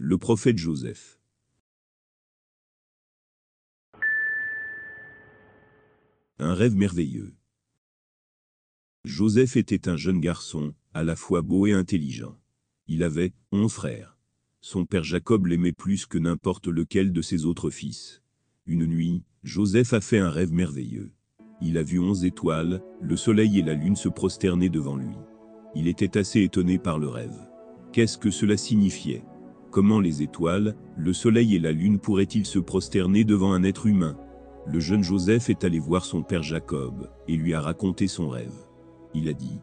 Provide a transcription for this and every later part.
Le prophète Joseph. Un rêve merveilleux. Joseph était un jeune garçon, à la fois beau et intelligent. Il avait onze frères. Son père Jacob l'aimait plus que n'importe lequel de ses autres fils. Une nuit, Joseph a fait un rêve merveilleux. Il a vu onze étoiles, le soleil et la lune se prosterner devant lui. Il était assez étonné par le rêve. Qu'est-ce que cela signifiait? Comment les étoiles, le soleil et la lune pourraient-ils se prosterner devant un être humain? Le jeune Joseph est allé voir son père Jacob, et lui a raconté son rêve. Il a dit,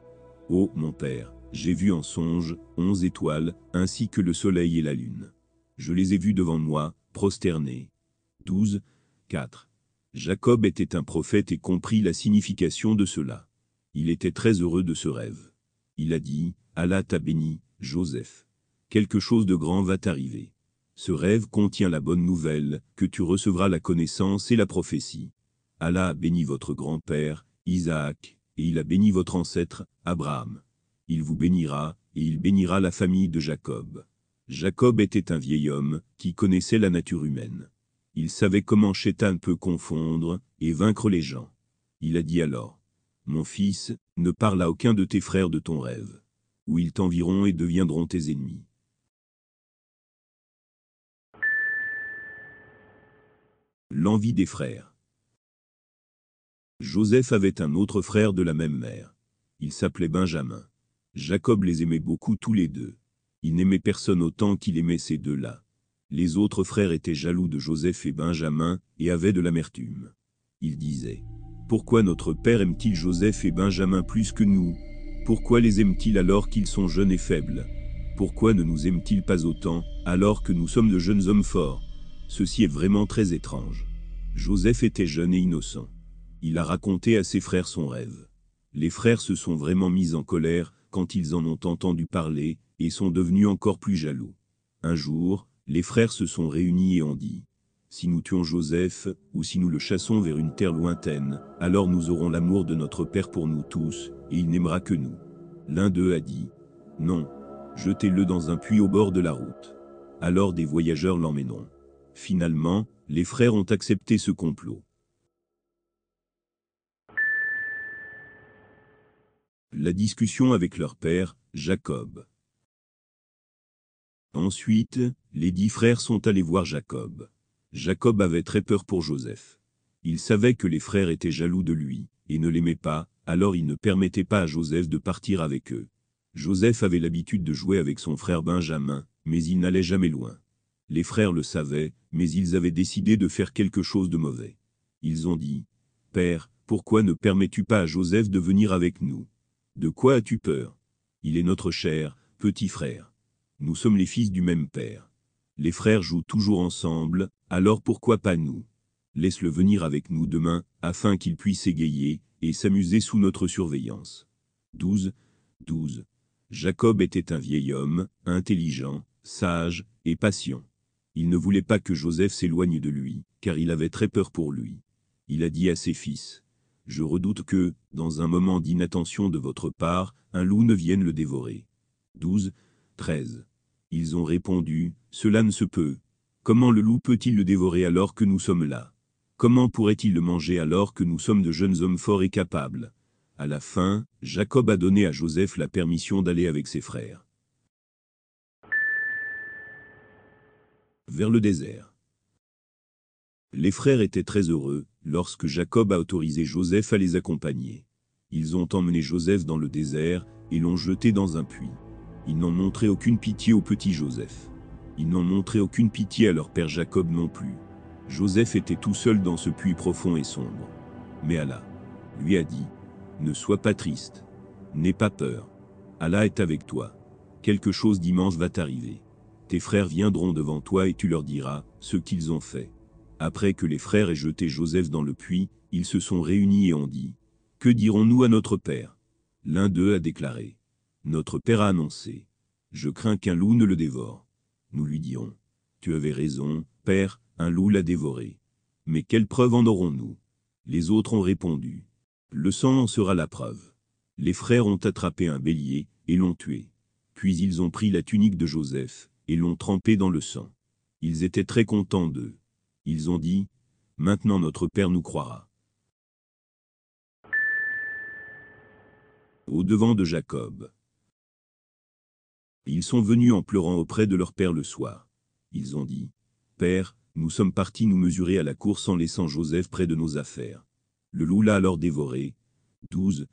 Ô mon père, j'ai vu en songe onze étoiles, ainsi que le soleil et la lune. Je les ai vues devant moi, prosternés. 12, 4. Jacob était un prophète et comprit la signification de cela. Il était très heureux de ce rêve. Il a dit, Allah t'a béni, Joseph. Quelque chose de grand va t'arriver. Ce rêve contient la bonne nouvelle, que tu recevras la connaissance et la prophétie. Allah a béni votre grand-père, Isaac, et il a béni votre ancêtre, Abraham. Il vous bénira, et il bénira la famille de Jacob. Jacob était un vieil homme, qui connaissait la nature humaine. Il savait comment Chétan peut confondre, et vaincre les gens. Il a dit alors, Mon fils, ne parle à aucun de tes frères de ton rêve, ou ils t'environt et deviendront tes ennemis. L'envie des frères. Joseph avait un autre frère de la même mère. Il s'appelait Benjamin. Jacob les aimait beaucoup tous les deux. Il n'aimait personne autant qu'il aimait ces deux-là. Les autres frères étaient jaloux de Joseph et Benjamin, et avaient de l'amertume. Ils disaient, Pourquoi notre père aime-t-il Joseph et Benjamin plus que nous? Pourquoi les aime-t-il alors qu'ils sont jeunes et faibles? Pourquoi ne nous aime-t-il pas autant, alors que nous sommes de jeunes hommes forts? Ceci est vraiment très étrange. Joseph était jeune et innocent. Il a raconté à ses frères son rêve. Les frères se sont vraiment mis en colère quand ils en ont entendu parler, et sont devenus encore plus jaloux. Un jour, les frères se sont réunis et ont dit, Si nous tuons Joseph, ou si nous le chassons vers une terre lointaine, alors nous aurons l'amour de notre Père pour nous tous, et il n'aimera que nous. L'un d'eux a dit, Non, jetez-le dans un puits au bord de la route. Alors des voyageurs l'emmèneront. Finalement, les frères ont accepté ce complot. La discussion avec leur père, Jacob. Ensuite, les dix frères sont allés voir Jacob. Jacob avait très peur pour Joseph. Il savait que les frères étaient jaloux de lui, et ne l'aimaient pas, alors il ne permettait pas à Joseph de partir avec eux. Joseph avait l'habitude de jouer avec son frère Benjamin, mais il n'allait jamais loin. Les frères le savaient, mais ils avaient décidé de faire quelque chose de mauvais. Ils ont dit, Père, pourquoi ne permets-tu pas à Joseph de venir avec nous? De quoi as-tu peur? Il est notre cher, petit frère. Nous sommes les fils du même père. Les frères jouent toujours ensemble, alors pourquoi pas nous? Laisse-le venir avec nous demain, afin qu'il puisse égayer, et s'amuser sous notre surveillance. 12. 12. Jacob était un vieil homme, intelligent, sage, et patient. Il ne voulait pas que Joseph s'éloigne de lui, car il avait très peur pour lui. Il a dit à ses fils, Je redoute que, dans un moment d'inattention de votre part, un loup ne vienne le dévorer. 12, 13. Ils ont répondu, Cela ne se peut. Comment le loup peut-il le dévorer alors que nous sommes là? Comment pourrait-il le manger alors que nous sommes de jeunes hommes forts et capables? À la fin, Jacob a donné à Joseph la permission d'aller avec ses frères. Vers le désert. Les frères étaient très heureux lorsque Jacob a autorisé Joseph à les accompagner. Ils ont emmené Joseph dans le désert et l'ont jeté dans un puits. Ils n'ont montré aucune pitié au petit Joseph. Ils n'ont montré aucune pitié à leur père Jacob non plus. Joseph était tout seul dans ce puits profond et sombre. Mais Allah lui a dit, Ne sois pas triste, n'aie pas peur. Allah est avec toi. Quelque chose d'immense va t'arriver. Tes frères viendront devant toi et tu leur diras ce qu'ils ont fait. Après que les frères aient jeté Joseph dans le puits, ils se sont réunis et ont dit, Que dirons-nous à notre père? L'un d'eux a déclaré, Notre père a annoncé, Je crains qu'un loup ne le dévore. Nous lui dirons, Tu avais raison, père, un loup l'a dévoré. Mais quelle preuve en aurons-nous? Les autres ont répondu, Le sang en sera la preuve. Les frères ont attrapé un bélier et l'ont tué. Puis ils ont pris la tunique de Joseph, et l'ont trempé dans le sang. Ils étaient très contents d'eux. Ils ont dit, Maintenant notre Père nous croira. Au devant de Jacob. Ils sont venus en pleurant auprès de leur père le soir. Ils ont dit, Père, nous sommes partis nous mesurer à la course en laissant Joseph près de nos affaires. Le loup l'a alors dévoré. 12,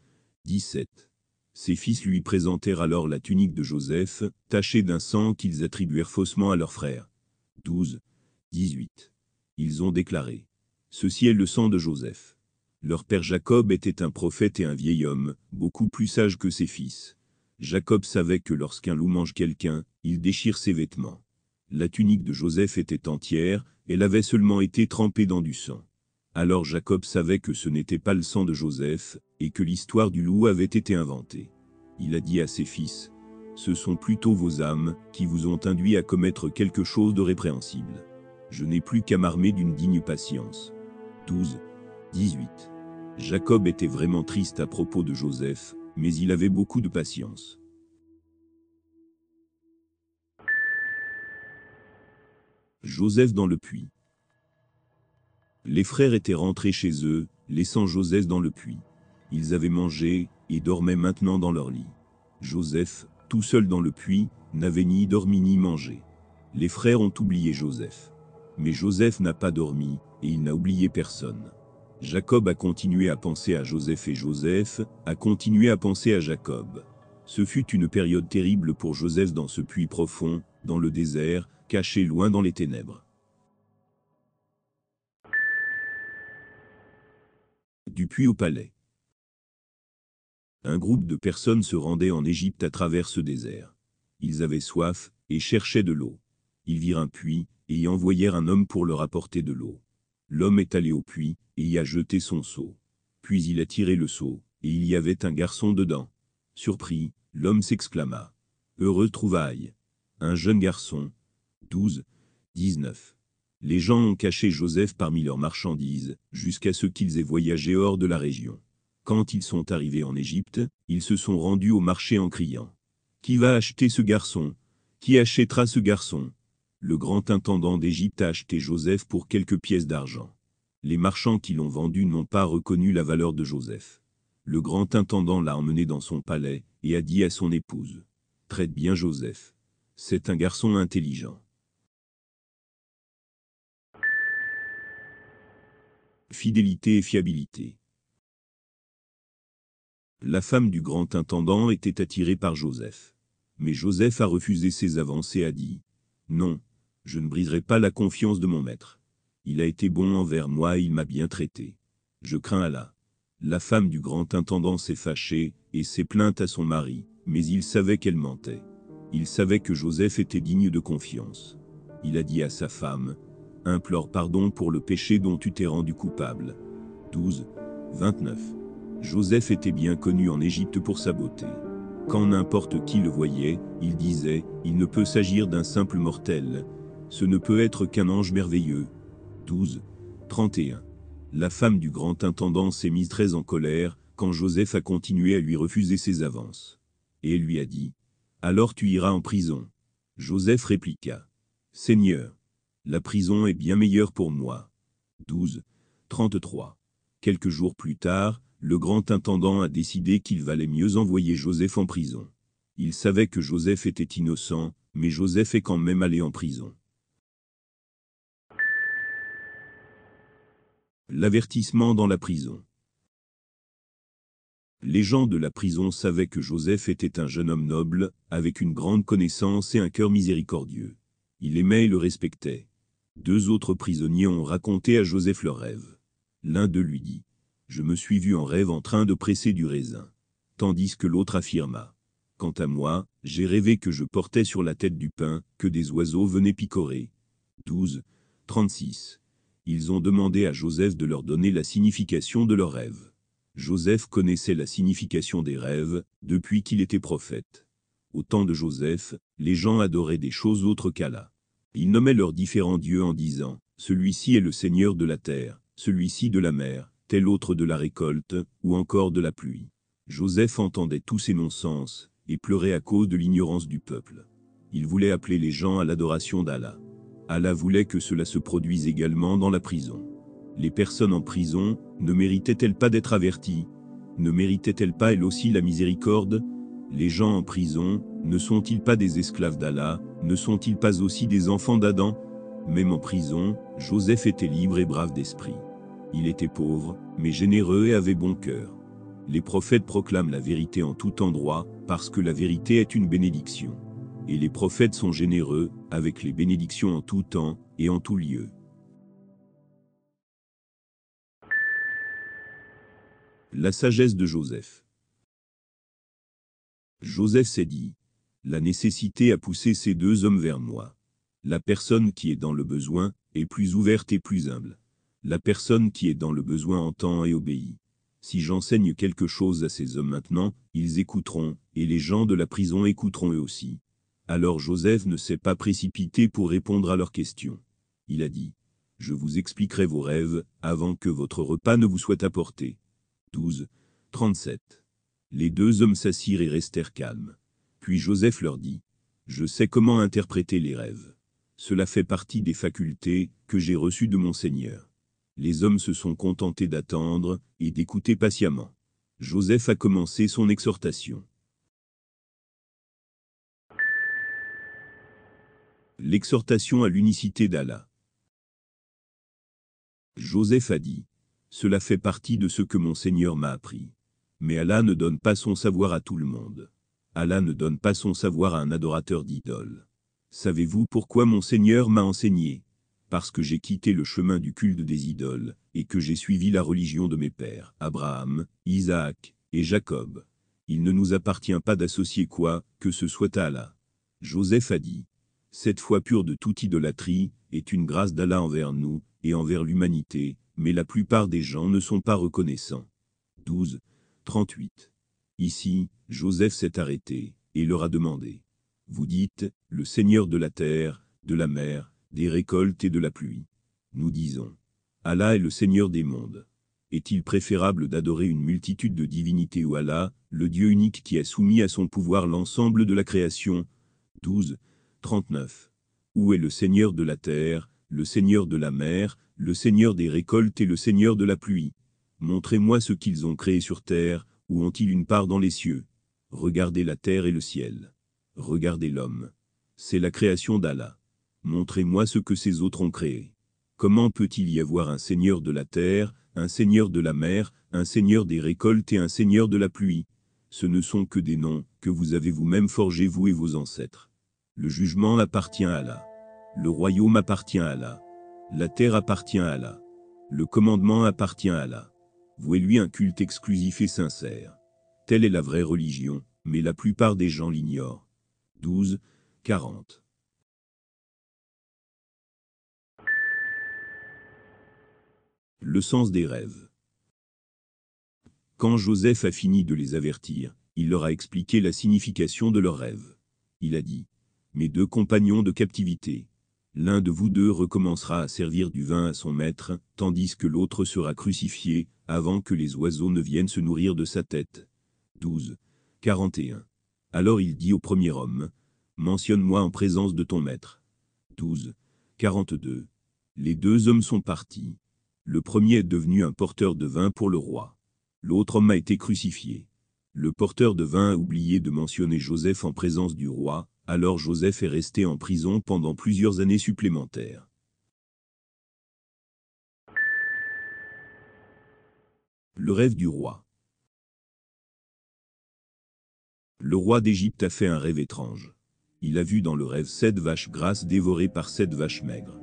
17. Ses fils lui présentèrent alors la tunique de Joseph, tachée d'un sang qu'ils attribuèrent faussement à leur frère. 12, 18. Ils ont déclaré. Ceci est le sang de Joseph. Leur père Jacob était un prophète et un vieil homme, beaucoup plus sage que ses fils. Jacob savait que lorsqu'un loup mange quelqu'un, il déchire ses vêtements. La tunique de Joseph était entière, elle avait seulement été trempée dans du sang. Alors Jacob savait que ce n'était pas le sang de Joseph, et que l'histoire du loup avait été inventée. Il a dit à ses fils, Ce sont plutôt vos âmes qui vous ont induit à commettre quelque chose de répréhensible. Je n'ai plus qu'à m'armer d'une digne patience. 12, 18. Jacob était vraiment triste à propos de Joseph, mais il avait beaucoup de patience. Joseph dans le puits. Les frères étaient rentrés chez eux, laissant Joseph dans le puits. Ils avaient mangé et dormaient maintenant dans leur lit. Joseph, tout seul dans le puits, n'avait ni dormi ni mangé. Les frères ont oublié Joseph. Mais Joseph n'a pas dormi, et il n'a oublié personne. Jacob a continué à penser à Joseph et Joseph a continué à penser à Jacob. Ce fut une période terrible pour Joseph dans ce puits profond, dans le désert, caché loin dans les ténèbres. Du puits au palais. Un groupe de personnes se rendait en Égypte à travers ce désert. Ils avaient soif et cherchaient de l'eau. Ils virent un puits et y envoyèrent un homme pour leur apporter de l'eau. L'homme est allé au puits et y a jeté son seau. Puis il a tiré le seau, et il y avait un garçon dedans. Surpris, l'homme s'exclama. Heureux trouvaille. Un jeune garçon, 12, 19. Les gens ont caché Joseph parmi leurs marchandises, jusqu'à ce qu'ils aient voyagé hors de la région. Quand ils sont arrivés en Égypte, ils se sont rendus au marché en criant. Qui va acheter ce garçon? Qui achètera ce garçon? Le grand intendant d'Égypte a acheté Joseph pour quelques pièces d'argent. Les marchands qui l'ont vendu n'ont pas reconnu la valeur de Joseph. Le grand intendant l'a emmené dans son palais et a dit à son épouse. Traite bien Joseph. C'est un garçon intelligent. Fidélité et fiabilité. La femme du grand intendant était attirée par Joseph. Mais Joseph a refusé ses avances et a dit Non, je ne briserai pas la confiance de mon maître. Il a été bon envers moi et il m'a bien traité. Je crains Allah. La femme du grand intendant s'est fâchée et s'est plainte à son mari, mais il savait qu'elle mentait. Il savait que Joseph était digne de confiance. Il a dit à sa femme Implore pardon pour le péché dont tu t'es rendu coupable. 12, 29. Joseph était bien connu en Égypte pour sa beauté. Quand n'importe qui le voyait, il disait Il ne peut s'agir d'un simple mortel. Ce ne peut être qu'un ange merveilleux. 12, 31. La femme du grand intendant s'est mise très en colère quand Joseph a continué à lui refuser ses avances. Et elle lui a dit Alors tu iras en prison. Joseph répliqua Seigneur, la prison est bien meilleure pour moi. 12. 33. Quelques jours plus tard, le grand intendant a décidé qu'il valait mieux envoyer Joseph en prison. Il savait que Joseph était innocent, mais Joseph est quand même allé en prison. L'avertissement dans la prison. Les gens de la prison savaient que Joseph était un jeune homme noble, avec une grande connaissance et un cœur miséricordieux. Il aimait et le respectait. Deux autres prisonniers ont raconté à Joseph leur rêve. L'un d'eux lui dit Je me suis vu en rêve en train de presser du raisin. Tandis que l'autre affirma Quant à moi, j'ai rêvé que je portais sur la tête du pain, que des oiseaux venaient picorer. 12. 36. Ils ont demandé à Joseph de leur donner la signification de leurs rêves. Joseph connaissait la signification des rêves depuis qu'il était prophète. Au temps de Joseph, les gens adoraient des choses autres qu'Allah. Ils nommaient leurs différents dieux en disant Celui-ci est le Seigneur de la terre, celui-ci de la mer, tel autre de la récolte, ou encore de la pluie. Joseph entendait tous ces non-sens, et pleurait à cause de l'ignorance du peuple. Il voulait appeler les gens à l'adoration d'Allah. Allah voulait que cela se produise également dans la prison. Les personnes en prison ne méritaient-elles pas d'être averties? Ne méritaient-elles pas elles aussi la miséricorde? Les gens en prison ne sont-ils pas des esclaves d'Allah? Ne sont-ils pas aussi des enfants d'Adam? Même en prison, Joseph était libre et brave d'esprit. Il était pauvre, mais généreux et avait bon cœur. Les prophètes proclament la vérité en tout endroit, parce que la vérité est une bénédiction. Et les prophètes sont généreux, avec les bénédictions en tout temps et en tout lieu. La sagesse de Joseph Joseph s'est dit, la nécessité a poussé ces deux hommes vers moi. La personne qui est dans le besoin est plus ouverte et plus humble. La personne qui est dans le besoin entend et obéit. Si j'enseigne quelque chose à ces hommes maintenant, ils écouteront, et les gens de la prison écouteront eux aussi. Alors Joseph ne s'est pas précipité pour répondre à leurs questions. Il a dit, Je vous expliquerai vos rêves, avant que votre repas ne vous soit apporté. 12. 37. Les deux hommes s'assirent et restèrent calmes. Puis Joseph leur dit, Je sais comment interpréter les rêves. Cela fait partie des facultés que j'ai reçues de mon Seigneur. Les hommes se sont contentés d'attendre et d'écouter patiemment. Joseph a commencé son exhortation. L'exhortation à l'unicité d'Allah. Joseph a dit, Cela fait partie de ce que mon Seigneur m'a appris. Mais Allah ne donne pas son savoir à tout le monde. Allah ne donne pas son savoir à un adorateur d'idoles. Savez-vous pourquoi mon Seigneur m'a enseigné? Parce que j'ai quitté le chemin du culte des idoles, et que j'ai suivi la religion de mes pères, Abraham, Isaac et Jacob. Il ne nous appartient pas d'associer quoi que ce soit à Allah. Joseph a dit, cette foi pure de toute idolâtrie est une grâce d'Allah envers nous et envers l'humanité, mais la plupart des gens ne sont pas reconnaissants. 12. 38. Ici, Joseph s'est arrêté et leur a demandé. Vous dites, le Seigneur de la terre, de la mer, des récoltes et de la pluie. Nous disons, Allah est le Seigneur des mondes. Est-il préférable d'adorer une multitude de divinités ou Allah, le Dieu unique qui a soumis à son pouvoir l'ensemble de la création? 12. 39. Où est le Seigneur de la terre, le Seigneur de la mer, le Seigneur des récoltes et le Seigneur de la pluie? Montrez-moi ce qu'ils ont créé sur terre, ou ont-ils une part dans les cieux? Regardez la terre et le ciel. Regardez l'homme. C'est la création d'Allah. Montrez-moi ce que ces autres ont créé. Comment peut-il y avoir un Seigneur de la terre, un Seigneur de la mer, un Seigneur des récoltes et un Seigneur de la pluie? Ce ne sont que des noms que vous avez vous-même forgés vous et vos ancêtres. Le jugement appartient à Allah. Le royaume appartient à Allah. La terre appartient à Allah. Le commandement appartient à Allah. Vouez-lui un culte exclusif et sincère. Telle est la vraie religion, mais la plupart des gens l'ignorent. 12, 40. Le sens des rêves. Quand Joseph a fini de les avertir, il leur a expliqué la signification de leurs rêves. Il a dit, mes deux compagnons de captivité. L'un de vous deux recommencera à servir du vin à son maître, tandis que l'autre sera crucifié, avant que les oiseaux ne viennent se nourrir de sa tête. 12. 41. Alors il dit au premier homme, Mentionne-moi en présence de ton maître. 12. 42. Les deux hommes sont partis. Le premier est devenu un porteur de vin pour le roi. L'autre homme a été crucifié. Le porteur de vin a oublié de mentionner Joseph en présence du roi, alors Joseph est resté en prison pendant plusieurs années supplémentaires. Le rêve du roi Le roi d'Égypte a fait un rêve étrange. Il a vu dans le rêve sept vaches grasses dévorées par sept vaches maigres.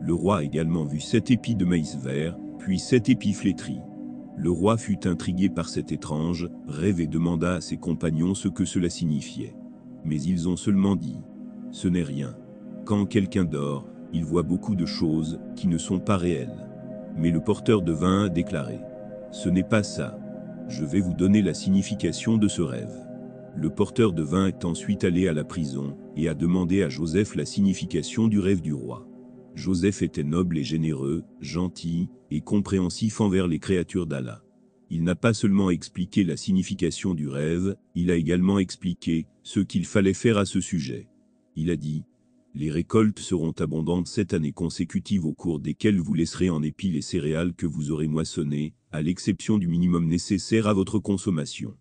Le roi a également vu sept épis de maïs vert, puis sept épis flétris. Le roi fut intrigué par cet étrange rêve et demanda à ses compagnons ce que cela signifiait mais ils ont seulement dit ⁇ Ce n'est rien. Quand quelqu'un dort, il voit beaucoup de choses qui ne sont pas réelles. Mais le porteur de vin a déclaré ⁇ Ce n'est pas ça. Je vais vous donner la signification de ce rêve. Le porteur de vin est ensuite allé à la prison et a demandé à Joseph la signification du rêve du roi. Joseph était noble et généreux, gentil et compréhensif envers les créatures d'Allah. Il n'a pas seulement expliqué la signification du rêve, il a également expliqué ce qu'il fallait faire à ce sujet. Il a dit, Les récoltes seront abondantes sept années consécutives au cours desquelles vous laisserez en épis les céréales que vous aurez moissonnées, à l'exception du minimum nécessaire à votre consommation.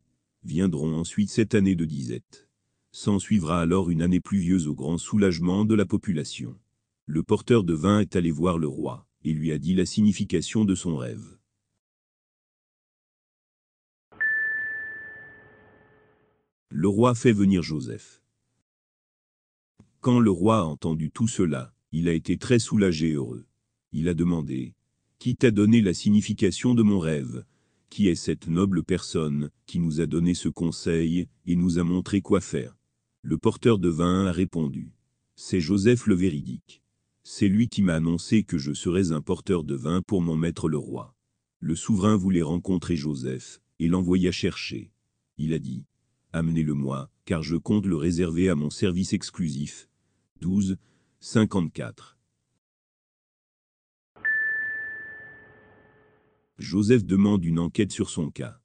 Viendront ensuite sept années de disette. S'en suivra alors une année pluvieuse au grand soulagement de la population. Le porteur de vin est allé voir le roi, et lui a dit la signification de son rêve. Le roi fait venir Joseph. Quand le roi a entendu tout cela, il a été très soulagé et heureux. Il a demandé, Qui t'a donné la signification de mon rêve? Qui est cette noble personne qui nous a donné ce conseil et nous a montré quoi faire? Le porteur de vin a répondu, C'est Joseph le véridique. C'est lui qui m'a annoncé que je serais un porteur de vin pour mon maître le roi. Le souverain voulait rencontrer Joseph, et l'envoya chercher. Il a dit, Amenez-le-moi, car je compte le réserver à mon service exclusif. 12, 54. Joseph demande une enquête sur son cas.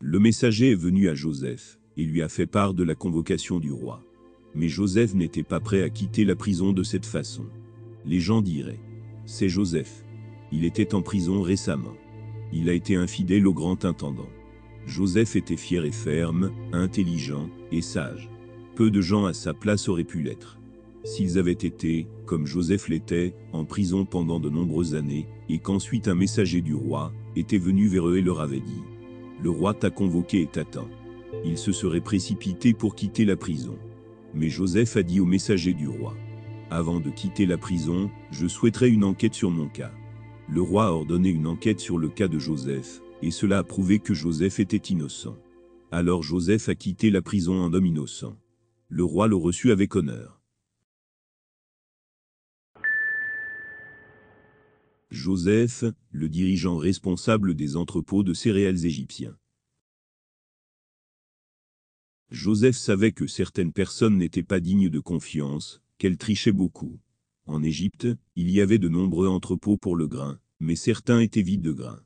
Le messager est venu à Joseph, et lui a fait part de la convocation du roi. Mais Joseph n'était pas prêt à quitter la prison de cette façon. Les gens diraient, c'est Joseph. Il était en prison récemment. Il a été infidèle au grand intendant. Joseph était fier et ferme, intelligent et sage. Peu de gens à sa place auraient pu l'être. S'ils avaient été, comme Joseph l'était, en prison pendant de nombreuses années, et qu'ensuite un messager du roi était venu vers eux et leur avait dit Le roi t'a convoqué et t'attend. Ils se seraient précipités pour quitter la prison. Mais Joseph a dit au messager du roi Avant de quitter la prison, je souhaiterais une enquête sur mon cas. Le roi a ordonné une enquête sur le cas de Joseph, et cela a prouvé que Joseph était innocent. Alors Joseph a quitté la prison en homme innocent. Le roi le reçut avec honneur. Joseph, le dirigeant responsable des entrepôts de céréales égyptiens. Joseph savait que certaines personnes n'étaient pas dignes de confiance, qu'elles trichaient beaucoup. En Égypte, il y avait de nombreux entrepôts pour le grain, mais certains étaient vides de grain.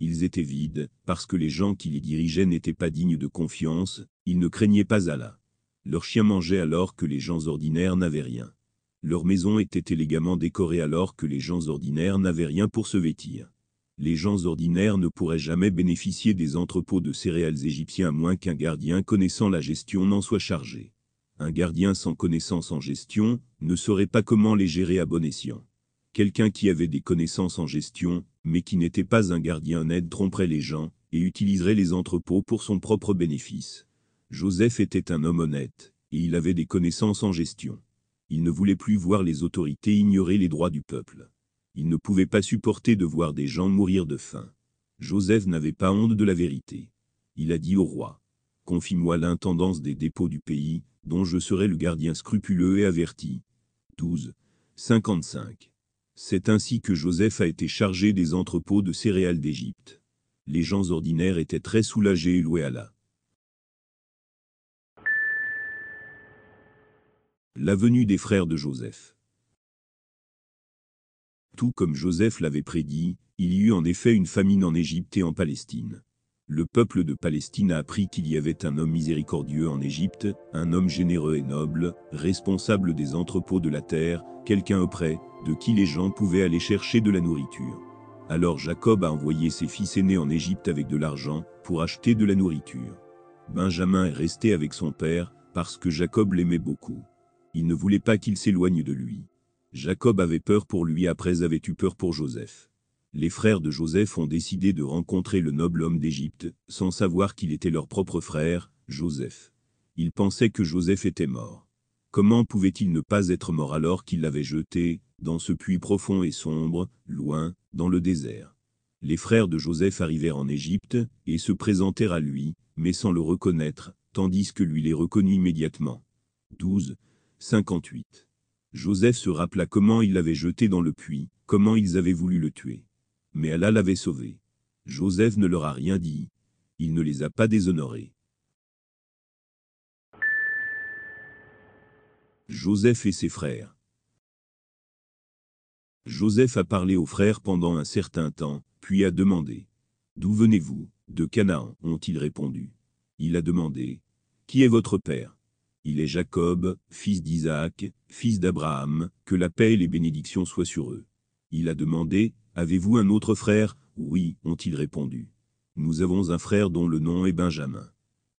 Ils étaient vides, parce que les gens qui les dirigeaient n'étaient pas dignes de confiance, ils ne craignaient pas Allah. Leurs chiens mangeaient alors que les gens ordinaires n'avaient rien. Leurs maisons étaient élégamment décorées alors que les gens ordinaires n'avaient rien pour se vêtir. Les gens ordinaires ne pourraient jamais bénéficier des entrepôts de céréales égyptiens à moins qu'un gardien connaissant la gestion n'en soit chargé. Un gardien sans connaissance en gestion ne saurait pas comment les gérer à bon escient. Quelqu'un qui avait des connaissances en gestion, mais qui n'était pas un gardien honnête tromperait les gens, et utiliserait les entrepôts pour son propre bénéfice. Joseph était un homme honnête, et il avait des connaissances en gestion. Il ne voulait plus voir les autorités ignorer les droits du peuple. Il ne pouvait pas supporter de voir des gens mourir de faim. Joseph n'avait pas honte de la vérité. Il a dit au roi, Confie-moi l'intendance des dépôts du pays, dont je serai le gardien scrupuleux et averti. 12. 55. C'est ainsi que Joseph a été chargé des entrepôts de céréales d'Égypte. Les gens ordinaires étaient très soulagés et loués Allah. La venue des frères de Joseph. Tout comme Joseph l'avait prédit, il y eut en effet une famine en Égypte et en Palestine. Le peuple de Palestine a appris qu'il y avait un homme miséricordieux en Égypte, un homme généreux et noble, responsable des entrepôts de la terre, quelqu'un auprès de qui les gens pouvaient aller chercher de la nourriture. Alors Jacob a envoyé ses fils aînés en Égypte avec de l'argent pour acheter de la nourriture. Benjamin est resté avec son père parce que Jacob l'aimait beaucoup. Il ne voulait pas qu'il s'éloigne de lui. Jacob avait peur pour lui après avait eu peur pour Joseph? Les frères de Joseph ont décidé de rencontrer le noble homme d'Égypte, sans savoir qu'il était leur propre frère, Joseph. Ils pensaient que Joseph était mort. Comment pouvait-il ne pas être mort alors qu'il l'avait jeté, dans ce puits profond et sombre, loin, dans le désert? Les frères de Joseph arrivèrent en Égypte, et se présentèrent à lui, mais sans le reconnaître, tandis que lui les reconnut immédiatement. 12. 58. Joseph se rappela comment il l'avait jeté dans le puits, comment ils avaient voulu le tuer. Mais Allah l'avait sauvé. Joseph ne leur a rien dit. Il ne les a pas déshonorés. Joseph et ses frères. Joseph a parlé aux frères pendant un certain temps, puis a demandé D'où venez-vous? De Canaan, ont-ils répondu. Il a demandé Qui est votre père? Il est Jacob, fils d'Isaac, fils d'Abraham, que la paix et les bénédictions soient sur eux. Il a demandé, Avez-vous un autre frère? Oui, ont-ils répondu. Nous avons un frère dont le nom est Benjamin.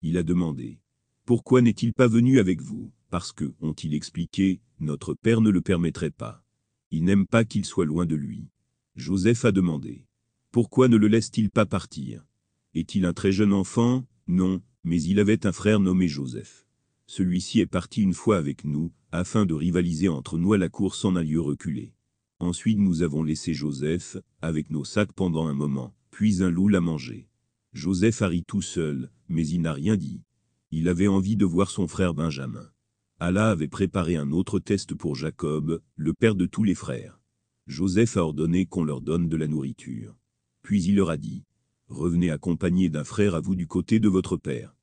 Il a demandé, Pourquoi n'est-il pas venu avec vous? Parce que, ont-ils expliqué, notre père ne le permettrait pas. Il n'aime pas qu'il soit loin de lui. Joseph a demandé, Pourquoi ne le laisse-t-il pas partir? Est-il un très jeune enfant? Non, mais il avait un frère nommé Joseph. Celui-ci est parti une fois avec nous, afin de rivaliser entre nous à la course en un lieu reculé. Ensuite nous avons laissé Joseph, avec nos sacs pendant un moment, puis un loup l'a mangé. Joseph a ri tout seul, mais il n'a rien dit. Il avait envie de voir son frère Benjamin. Allah avait préparé un autre test pour Jacob, le père de tous les frères. Joseph a ordonné qu'on leur donne de la nourriture. Puis il leur a dit, Revenez accompagné d'un frère à vous du côté de votre père.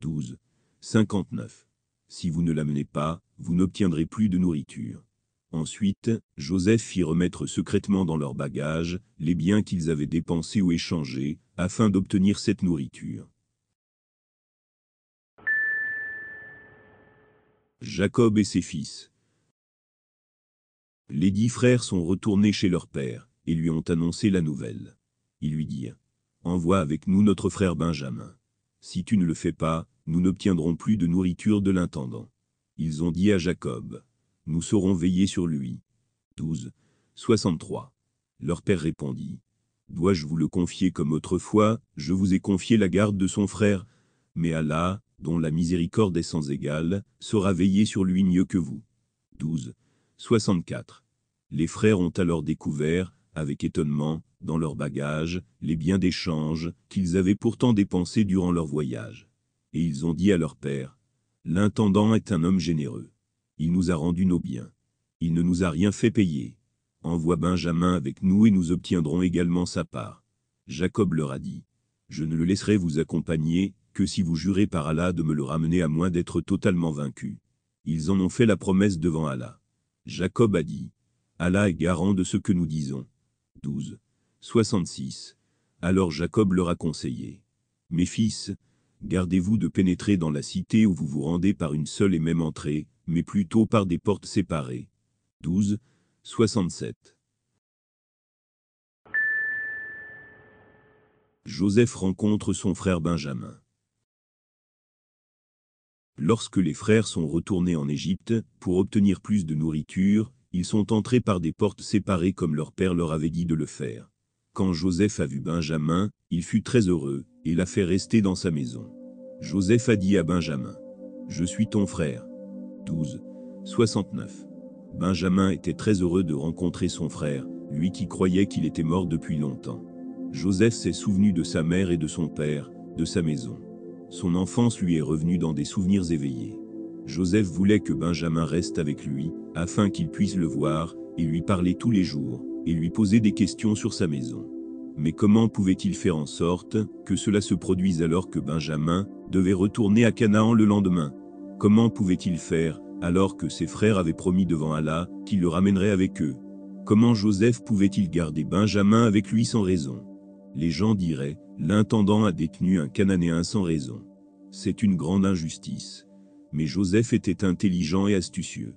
12. 59. Si vous ne l'amenez pas, vous n'obtiendrez plus de nourriture. Ensuite, Joseph fit remettre secrètement dans leurs bagages les biens qu'ils avaient dépensés ou échangés, afin d'obtenir cette nourriture. Jacob et ses fils. Les dix frères sont retournés chez leur père, et lui ont annoncé la nouvelle. Ils lui dirent, Envoie avec nous notre frère Benjamin. Si tu ne le fais pas, nous n'obtiendrons plus de nourriture de l'intendant. Ils ont dit à Jacob, Nous saurons veiller sur lui. 12. 63. Leur père répondit, Dois-je vous le confier comme autrefois, je vous ai confié la garde de son frère, mais Allah, dont la miséricorde est sans égale, saura veiller sur lui mieux que vous. 12. 64. Les frères ont alors découvert, avec étonnement, dans leurs bagages, les biens d'échange qu'ils avaient pourtant dépensés durant leur voyage. Et ils ont dit à leur père, L'intendant est un homme généreux. Il nous a rendu nos biens. Il ne nous a rien fait payer. Envoie Benjamin avec nous et nous obtiendrons également sa part. Jacob leur a dit, Je ne le laisserai vous accompagner, que si vous jurez par Allah de me le ramener à moins d'être totalement vaincu. Ils en ont fait la promesse devant Allah. Jacob a dit, Allah est garant de ce que nous disons. 12. 66. Alors Jacob leur a conseillé. Mes fils, gardez-vous de pénétrer dans la cité où vous vous rendez par une seule et même entrée, mais plutôt par des portes séparées. 12. 67. Joseph rencontre son frère Benjamin. Lorsque les frères sont retournés en Égypte, pour obtenir plus de nourriture, ils sont entrés par des portes séparées comme leur père leur avait dit de le faire. Quand Joseph a vu Benjamin, il fut très heureux, et l'a fait rester dans sa maison. Joseph a dit à Benjamin, Je suis ton frère. 12. 69. Benjamin était très heureux de rencontrer son frère, lui qui croyait qu'il était mort depuis longtemps. Joseph s'est souvenu de sa mère et de son père, de sa maison. Son enfance lui est revenue dans des souvenirs éveillés. Joseph voulait que Benjamin reste avec lui, afin qu'il puisse le voir, et lui parler tous les jours, et lui poser des questions sur sa maison. Mais comment pouvait-il faire en sorte que cela se produise alors que Benjamin devait retourner à Canaan le lendemain? Comment pouvait-il faire alors que ses frères avaient promis devant Allah qu'il le ramènerait avec eux? Comment Joseph pouvait-il garder Benjamin avec lui sans raison? Les gens diraient, l'intendant a détenu un Cananéen sans raison. C'est une grande injustice. Mais Joseph était intelligent et astucieux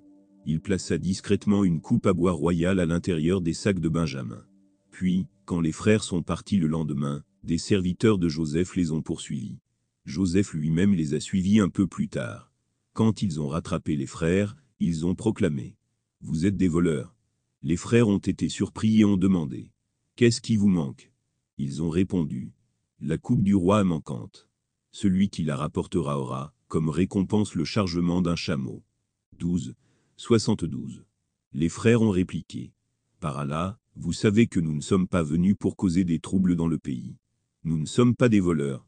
il plaça discrètement une coupe à bois royale à l'intérieur des sacs de Benjamin. Puis, quand les frères sont partis le lendemain, des serviteurs de Joseph les ont poursuivis. Joseph lui-même les a suivis un peu plus tard. Quand ils ont rattrapé les frères, ils ont proclamé « Vous êtes des voleurs ». Les frères ont été surpris et ont demandé « Qu'est-ce qui vous manque ?» Ils ont répondu « La coupe du roi est manquante. Celui qui la rapportera aura, comme récompense le chargement d'un chameau. 12. 72. Les frères ont répliqué. Par Allah, vous savez que nous ne sommes pas venus pour causer des troubles dans le pays. Nous ne sommes pas des voleurs.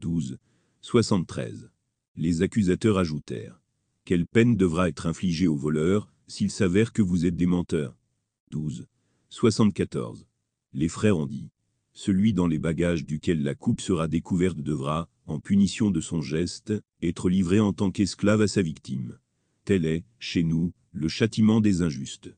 12. 73. Les accusateurs ajoutèrent. Quelle peine devra être infligée aux voleurs, s'il s'avère que vous êtes des menteurs? 12. 74. Les frères ont dit. Celui dans les bagages duquel la coupe sera découverte devra, en punition de son geste, être livré en tant qu'esclave à sa victime. Tel est, chez nous, le châtiment des injustes.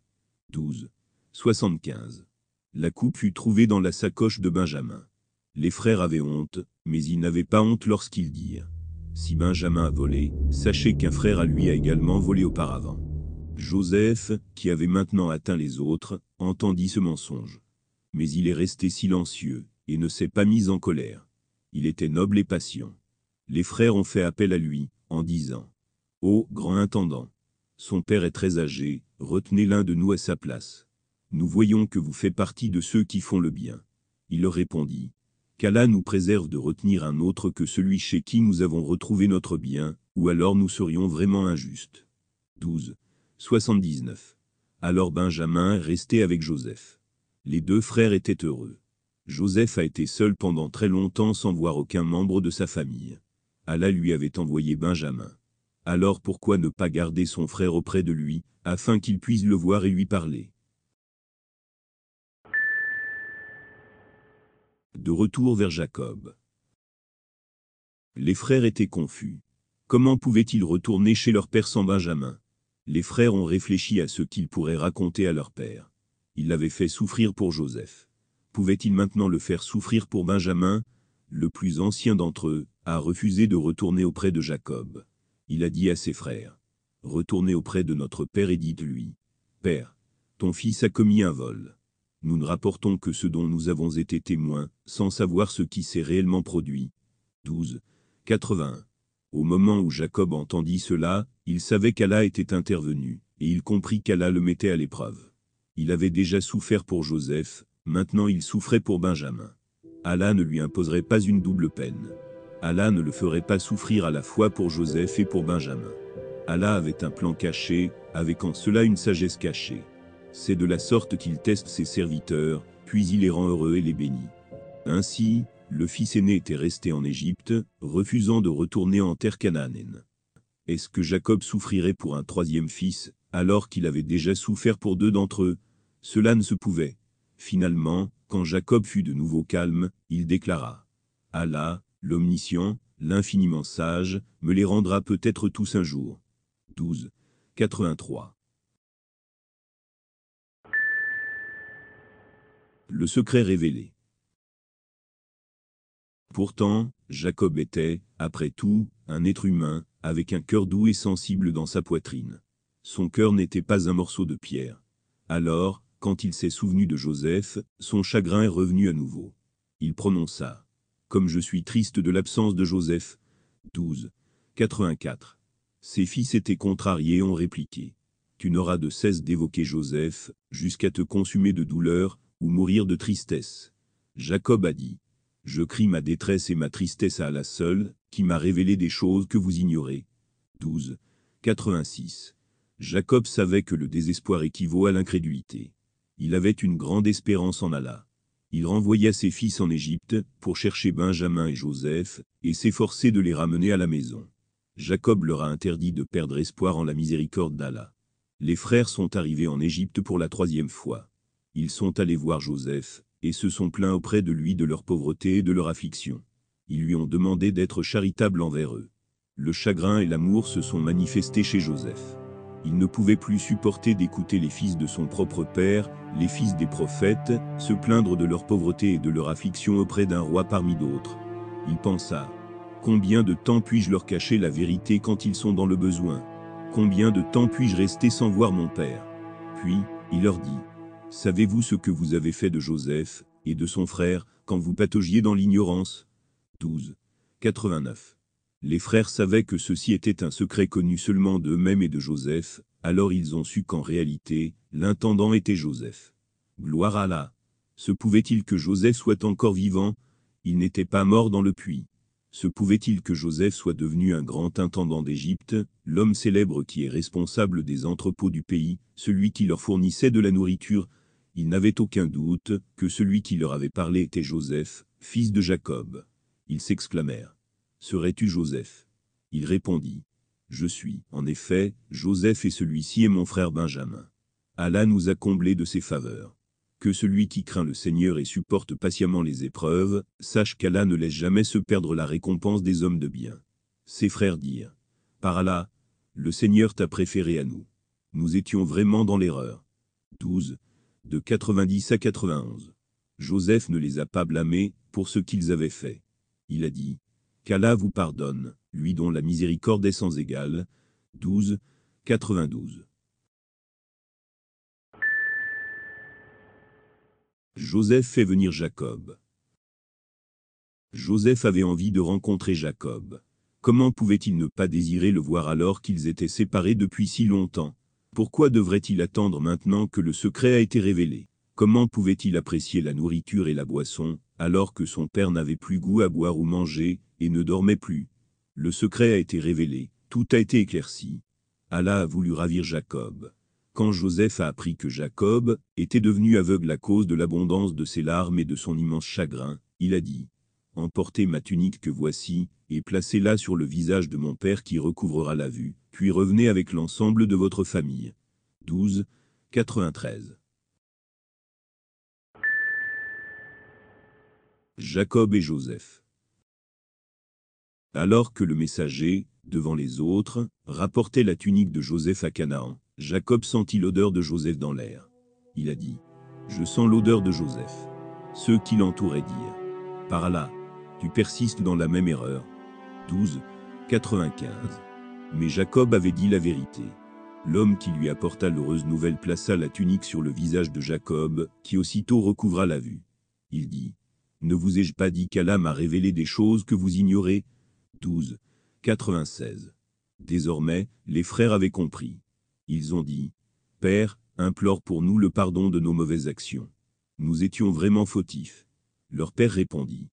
12. 75. La coupe fut trouvée dans la sacoche de Benjamin. Les frères avaient honte, mais ils n'avaient pas honte lorsqu'ils dirent Si Benjamin a volé, sachez qu'un frère à lui a également volé auparavant. Joseph, qui avait maintenant atteint les autres, entendit ce mensonge. Mais il est resté silencieux, et ne s'est pas mis en colère. Il était noble et patient. Les frères ont fait appel à lui, en disant Ô grand intendant, son père est très âgé, retenez l'un de nous à sa place. Nous voyons que vous faites partie de ceux qui font le bien. Il leur répondit Qu'Allah nous préserve de retenir un autre que celui chez qui nous avons retrouvé notre bien, ou alors nous serions vraiment injustes. 12. 79. Alors Benjamin est resté avec Joseph. Les deux frères étaient heureux. Joseph a été seul pendant très longtemps sans voir aucun membre de sa famille. Allah lui avait envoyé Benjamin. Alors pourquoi ne pas garder son frère auprès de lui, afin qu'il puisse le voir et lui parler? De retour vers Jacob. Les frères étaient confus. Comment pouvaient-ils retourner chez leur père sans Benjamin? Les frères ont réfléchi à ce qu'ils pourraient raconter à leur père. Ils l'avaient fait souffrir pour Joseph. Pouvaient-ils maintenant le faire souffrir pour Benjamin? Le plus ancien d'entre eux a refusé de retourner auprès de Jacob. Il a dit à ses frères, Retournez auprès de notre père et dites-lui, Père, ton fils a commis un vol nous ne rapportons que ce dont nous avons été témoins, sans savoir ce qui s'est réellement produit. 12. 81. Au moment où Jacob entendit cela, il savait qu'Allah était intervenu, et il comprit qu'Allah le mettait à l'épreuve. Il avait déjà souffert pour Joseph, maintenant il souffrait pour Benjamin. Allah ne lui imposerait pas une double peine. Allah ne le ferait pas souffrir à la fois pour Joseph et pour Benjamin. Allah avait un plan caché, avec en cela une sagesse cachée. C'est de la sorte qu'il teste ses serviteurs, puis il les rend heureux et les bénit. Ainsi, le fils aîné était resté en Égypte, refusant de retourner en terre cananéenne. Est-ce que Jacob souffrirait pour un troisième fils, alors qu'il avait déjà souffert pour deux d'entre eux? Cela ne se pouvait. Finalement, quand Jacob fut de nouveau calme, il déclara Allah, l'omniscient, l'infiniment sage, me les rendra peut-être tous un jour. 12. 83. Le secret révélé. Pourtant, Jacob était, après tout, un être humain, avec un cœur doux et sensible dans sa poitrine. Son cœur n'était pas un morceau de pierre. Alors, quand il s'est souvenu de Joseph, son chagrin est revenu à nouveau. Il prononça Comme je suis triste de l'absence de Joseph. 12. 84. Ses fils étaient contrariés et ont répliqué Tu n'auras de cesse d'évoquer Joseph, jusqu'à te consumer de douleur, ou mourir de tristesse. Jacob a dit, Je crie ma détresse et ma tristesse à la seule, qui m'a révélé des choses que vous ignorez. 12. 86. Jacob savait que le désespoir équivaut à l'incrédulité. Il avait une grande espérance en Allah. Il renvoya ses fils en Égypte, pour chercher Benjamin et Joseph, et s'efforcer de les ramener à la maison. Jacob leur a interdit de perdre espoir en la miséricorde d'Allah. Les frères sont arrivés en Égypte pour la troisième fois. Ils sont allés voir Joseph, et se sont plaints auprès de lui de leur pauvreté et de leur affliction. Ils lui ont demandé d'être charitable envers eux. Le chagrin et l'amour se sont manifestés chez Joseph. Il ne pouvait plus supporter d'écouter les fils de son propre père, les fils des prophètes, se plaindre de leur pauvreté et de leur affliction auprès d'un roi parmi d'autres. Il pensa, Combien de temps puis-je leur cacher la vérité quand ils sont dans le besoin? Combien de temps puis-je rester sans voir mon père? Puis, il leur dit, Savez-vous ce que vous avez fait de Joseph et de son frère quand vous pataugiez dans l'ignorance? 12. 89. Les frères savaient que ceci était un secret connu seulement d'eux-mêmes et de Joseph, alors ils ont su qu'en réalité, l'intendant était Joseph. Gloire à Allah. Se pouvait-il que Joseph soit encore vivant? Il n'était pas mort dans le puits. Se pouvait-il que Joseph soit devenu un grand intendant d'Égypte, l'homme célèbre qui est responsable des entrepôts du pays, celui qui leur fournissait de la nourriture, ils n'avaient aucun doute que celui qui leur avait parlé était Joseph, fils de Jacob. Ils s'exclamèrent. Serais-tu Joseph? Il répondit. Je suis, en effet, Joseph et celui-ci est mon frère Benjamin. Allah nous a comblés de ses faveurs. Que celui qui craint le Seigneur et supporte patiemment les épreuves, sache qu'Allah ne laisse jamais se perdre la récompense des hommes de bien. Ses frères dirent. Par Allah, le Seigneur t'a préféré à nous. Nous étions vraiment dans l'erreur. 12 de 90 à 91. Joseph ne les a pas blâmés pour ce qu'ils avaient fait. Il a dit, qu'Allah vous pardonne, lui dont la miséricorde est sans égale. 12, 92. Joseph fait venir Jacob. Joseph avait envie de rencontrer Jacob. Comment pouvait-il ne pas désirer le voir alors qu'ils étaient séparés depuis si longtemps? Pourquoi devrait-il attendre maintenant que le secret a été révélé? Comment pouvait-il apprécier la nourriture et la boisson, alors que son père n'avait plus goût à boire ou manger, et ne dormait plus? Le secret a été révélé, tout a été éclairci. Allah a voulu ravir Jacob. Quand Joseph a appris que Jacob était devenu aveugle à cause de l'abondance de ses larmes et de son immense chagrin, il a dit Emportez ma tunique que voici, et placez-la sur le visage de mon père qui recouvrera la vue, puis revenez avec l'ensemble de votre famille. 12, 93. Jacob et Joseph. Alors que le messager, devant les autres, rapportait la tunique de Joseph à Canaan, Jacob sentit l'odeur de Joseph dans l'air. Il a dit, Je sens l'odeur de Joseph. Ceux qui l'entouraient dirent, Par là, tu persistes dans la même erreur. 12, 95. Mais Jacob avait dit la vérité. L'homme qui lui apporta l'heureuse nouvelle plaça la tunique sur le visage de Jacob, qui aussitôt recouvra la vue. Il dit, Ne vous ai-je pas dit qu'Allah m'a révélé des choses que vous ignorez? 12, 96. Désormais, les frères avaient compris. Ils ont dit, Père, implore pour nous le pardon de nos mauvaises actions. Nous étions vraiment fautifs. Leur père répondit,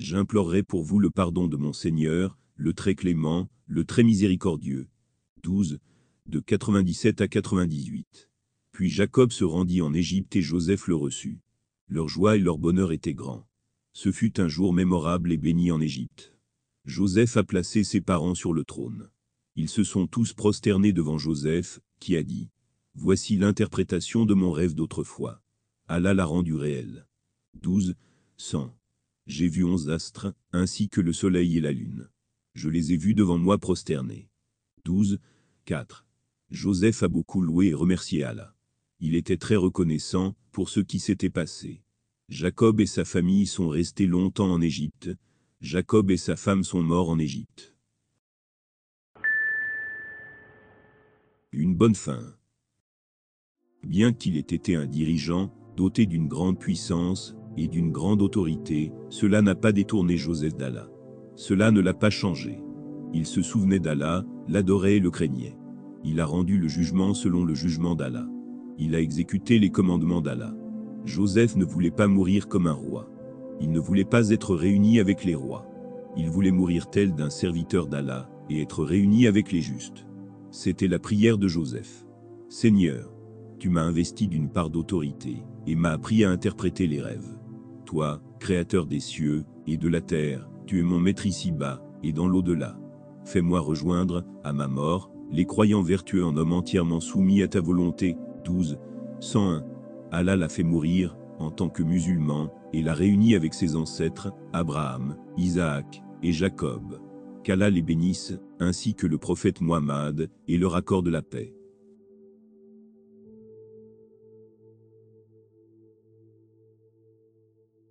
J'implorerai pour vous le pardon de mon Seigneur, le très clément, le très miséricordieux. 12, de 97 à 98. Puis Jacob se rendit en Égypte et Joseph le reçut. Leur joie et leur bonheur étaient grands. Ce fut un jour mémorable et béni en Égypte. Joseph a placé ses parents sur le trône. Ils se sont tous prosternés devant Joseph, qui a dit Voici l'interprétation de mon rêve d'autrefois. Allah l'a rendu réel. 12. 100. J'ai vu onze astres, ainsi que le soleil et la lune. Je les ai vus devant moi prosternés. 12. 4. Joseph a beaucoup loué et remercié Allah. Il était très reconnaissant pour ce qui s'était passé. Jacob et sa famille sont restés longtemps en Égypte. Jacob et sa femme sont morts en Égypte. Une bonne fin. Bien qu'il ait été un dirigeant, doté d'une grande puissance et d'une grande autorité, cela n'a pas détourné Joseph d'Allah. Cela ne l'a pas changé. Il se souvenait d'Allah, l'adorait et le craignait. Il a rendu le jugement selon le jugement d'Allah. Il a exécuté les commandements d'Allah. Joseph ne voulait pas mourir comme un roi. Il ne voulait pas être réuni avec les rois. Il voulait mourir tel d'un serviteur d'Allah et être réuni avec les justes. C'était la prière de Joseph. Seigneur, tu m'as investi d'une part d'autorité et m'as appris à interpréter les rêves. Toi, créateur des cieux et de la terre, tu es mon maître ici-bas et dans l'au-delà. Fais-moi rejoindre, à ma mort, les croyants vertueux en hommes entièrement soumis à ta volonté. 12. 101. Allah l'a fait mourir, en tant que musulman, et l'a réuni avec ses ancêtres, Abraham, Isaac et Jacob qu'Allah les bénisse, ainsi que le prophète Muhammad, et leur accorde la paix.